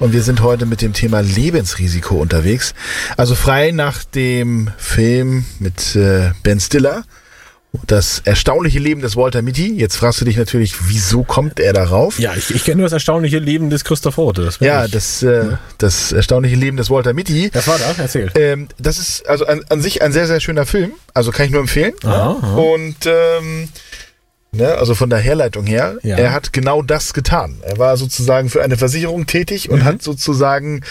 Und wir sind heute mit dem Thema Lebensrisiko unterwegs. Also frei nach dem Film mit äh, Ben Stiller. Das erstaunliche Leben des Walter Mitty. Jetzt fragst du dich natürlich, wieso kommt er darauf? Ja, ich, ich kenne nur das erstaunliche Leben des Christoph Rote. Das Ja, ich. das, äh, das erstaunliche Leben des Walter Mitty. das war das, erzähl. Ähm, das ist also an, an sich ein sehr, sehr schöner Film. Also kann ich nur empfehlen. Aha, aha. Und ähm, ne, also von der Herleitung her, Ja. er hat genau das getan. Er war sozusagen für eine Versicherung tätig Mhm. und hat sozusagen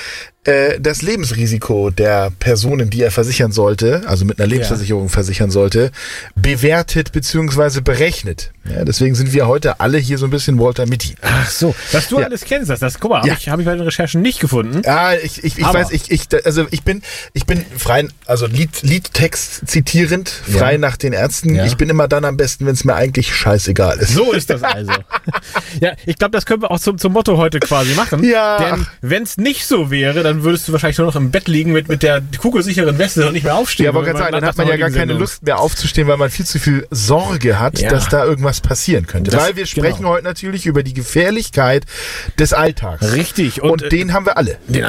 äh, das Lebensrisiko der Personen, die er versichern sollte, also mit einer Lebensversicherung versichern sollte, bewertet beziehungsweise berechnet. Ja, deswegen sind wir heute alle hier so ein bisschen Walter Mitty. Ach so, dass du Ja. alles kennst, das, das guck mal, habe Ja. ich, hab ich bei den Recherchen nicht gefunden. Ja, ich, ich, ich Aber- weiß, ich, ich, also ich bin, ich bin frei, also Lied, Liedtext zitierend, frei Ja. nach den Ärzten. Ja. Ich bin immer dann am besten, wenn es mir eigentlich scheißegal ist. So ist das also. ja, ich glaube, das können wir auch zum, zum Motto heute quasi machen. Ja. Denn wenn es nicht so wäre, dann würdest du wahrscheinlich nur noch im Bett liegen mit, mit der kugelsicheren Weste und nicht mehr aufstehen. Ja, aber ganz sagen, dann hat man ja gar keine Sendung- Lust mehr aufzustehen, weil man viel zu viel Sorge hat, Ja. dass da irgendwas passieren könnte. Das- weil wir sprechen genau. heute natürlich über die Gefährlichkeit des Alltags. Richtig. Und, Und, äh, den haben wir alle. den ja,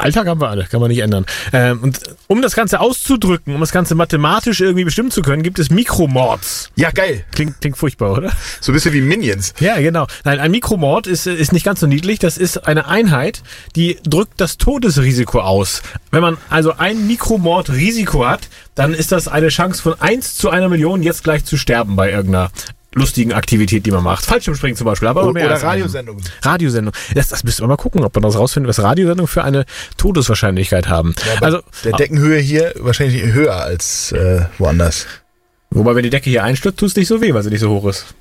Alltag haben wir alle, kann man nicht ändern. Ähm, und um das Ganze auszudrücken, um das Ganze mathematisch irgendwie bestimmen zu können, gibt es Mikromords. Ja, geil. Klingt, klingt furchtbar, oder? So ein bisschen wie Minions. Ja, genau. Nein, ein Mikromord ist, ist nicht ganz so niedlich. Das ist eine Einheit, die drückt das Todesrisiko aus. Wenn man also ein Mikromord-Risiko hat, dann ist das eine Chance von 1 zu einer Million, jetzt gleich zu sterben bei irgendeiner lustigen Aktivität, die man macht. Fallschirmspringen zum Beispiel. Aber mehr oder. Radiosendungen. Radiosendung. Das, das müsste man mal gucken, ob man das rausfindet, was Radiosendungen für eine Todeswahrscheinlichkeit haben. Aber also, der Deckenhöhe hier wahrscheinlich höher als äh, woanders. wobei, wenn die Decke hier einstürzt, tut es nicht so weh, weil sie nicht so hoch ist.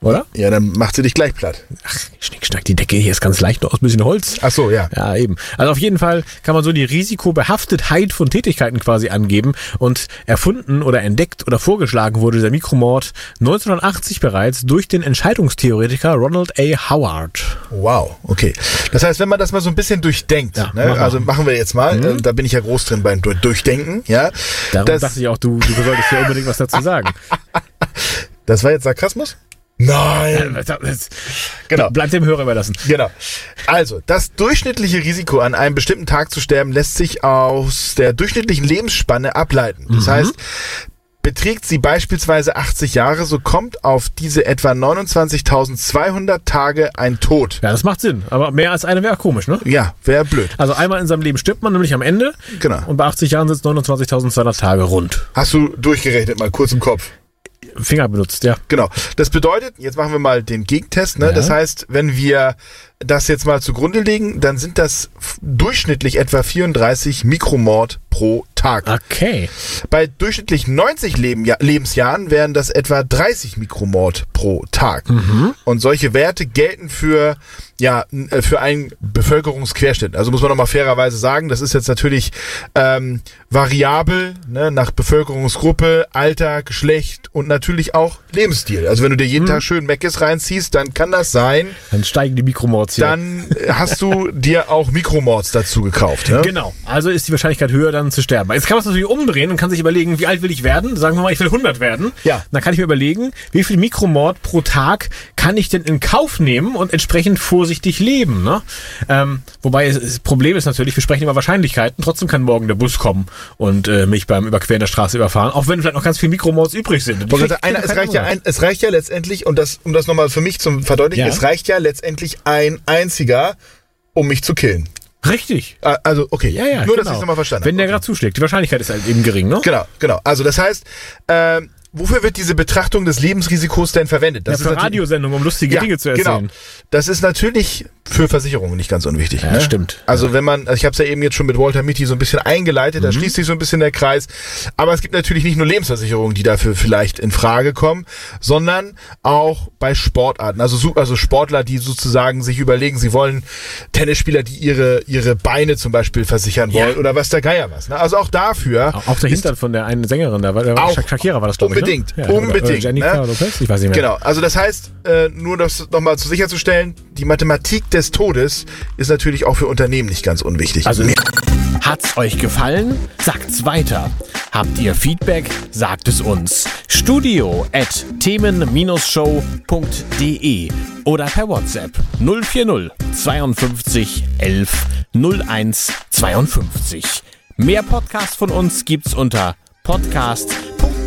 Oder? Ja, dann macht sie dich gleich platt. Ach, Schnickschnack, die Decke hier ist ganz leicht nur aus ein bisschen Holz. Ach so, ja. Ja, eben. Also auf jeden Fall kann man so die Risikobehaftetheit von Tätigkeiten quasi angeben und erfunden oder entdeckt oder vorgeschlagen wurde dieser Mikromord 1980 bereits durch den Entscheidungstheoretiker Ronald A. Howard. Wow, okay. Das heißt, wenn man das mal so ein bisschen durchdenkt, Ja, ne? mach also machen wir jetzt mal, äh, da bin ich ja groß drin beim Du- Durchdenken, ja. Darum dachte ich auch, du, du solltest ja unbedingt was dazu sagen. das war jetzt Sarkasmus? Nein. Das- das- Genau. Bleibt dem Hörer überlassen. Genau. Also, das durchschnittliche Risiko, an einem bestimmten Tag zu sterben, lässt sich aus der durchschnittlichen Lebensspanne ableiten. Das heißt, beträgt sie beispielsweise 80 Jahre, so kommt auf diese etwa 29.200 Tage ein Tod. Ja, das macht Sinn. Aber mehr als eine wäre komisch, ne? Ja, wäre blöd. Also einmal in seinem Leben stirbt man nämlich am Ende. Genau. Und bei 80 Jahren sind es 29.200 Tage rund. Hast du durchgerechnet, mal kurz im Kopf. Finger benutzt, ja. Genau. Das bedeutet, jetzt machen wir mal den Gegentest. Ne? Ja. Das heißt, wenn wir das jetzt mal zugrunde legen, dann sind das durchschnittlich etwa 34 Mikromord pro Tag. Okay. Bei durchschnittlich 90 Leben, ja, Lebensjahren wären das etwa 30 Mikromord pro Tag. Und solche Werte gelten für, ja, äh, für einen Bevölkerungsquerschnitt. Also muss man nochmal fairerweise sagen, das ist jetzt natürlich ähm, variabel ne, nach Bevölkerungsgruppe, Alter, Geschlecht und natürlich auch Lebensstil. Also wenn du dir jeden Tag schön Meckes reinziehst, dann kann das sein, Dann steigen die Mikromords hier. dann äh, hast du dir auch Mikromords dazu gekauft. Ne? Genau. Also ist die Wahrscheinlichkeit höher, dann zu sterben. Jetzt kann man es natürlich umdrehen und kann sich überlegen, wie alt will ich werden? Sagen wir mal, ich will 100 werden. Ja. Dann kann ich mir überlegen, wie viel Mikromord pro Tag kann ich denn in Kauf nehmen und entsprechend vorsichtig leben. Ne? Ähm, wobei das Problem ist natürlich, wir sprechen über Wahrscheinlichkeiten. Trotzdem kann morgen der Bus kommen und äh, mich beim Überqueren der Straße überfahren, auch wenn vielleicht noch ganz viele Mikromords übrig sind. Sagen, einer, es, reicht ja ein, es reicht ja letztendlich, und das, um das nochmal für mich zu verdeutlichen, Ja. es reicht ja letztendlich ein einziger, um mich zu killen. Richtig. Äh, Also, okay, Ja, ja, nur, genau. dass ich es nochmal verstanden Wenn der habe. gerade zuschlägt. Die Wahrscheinlichkeit ist halt eben gering, ne? Genau, genau. Also das heißt, ähm, wofür wird diese Betrachtung des Lebensrisikos denn verwendet? Das ja, für ist Radiosendungen, um lustige ja, Dinge zu erzählen. Genau. Das ist natürlich für Versicherungen nicht ganz unwichtig. Ja, ne? stimmt. Also wenn man, also ich habe es ja eben jetzt schon mit Walter Mitty so ein bisschen eingeleitet, mhm. da schließt sich so ein bisschen der Kreis. Aber es gibt natürlich nicht nur Lebensversicherungen, die dafür vielleicht in Frage kommen, sondern auch bei Sportarten. Also, also Sportler, die sozusagen sich überlegen, sie wollen Tennisspieler, die ihre, ihre Beine zum Beispiel versichern wollen ja. oder was der Geier was. Ne? Also auch dafür. Auch der Hintern von der einen Sängerin, da war, auch Shakira war das, glaube ich, ne? ja, unbedingt. Jennifer ne? Lopez, ich weiß nicht mehr. Genau, also das heißt, äh, nur das nochmal zu sicherzustellen, die Mathematik des Todes ist natürlich auch für Unternehmen nicht ganz unwichtig. Also Hat's euch gefallen? Sagt's weiter. Habt ihr Feedback? Sagt es uns. Studio at themen-show.de oder per WhatsApp 040 52 11 01 52. Mehr Podcasts von uns gibt's unter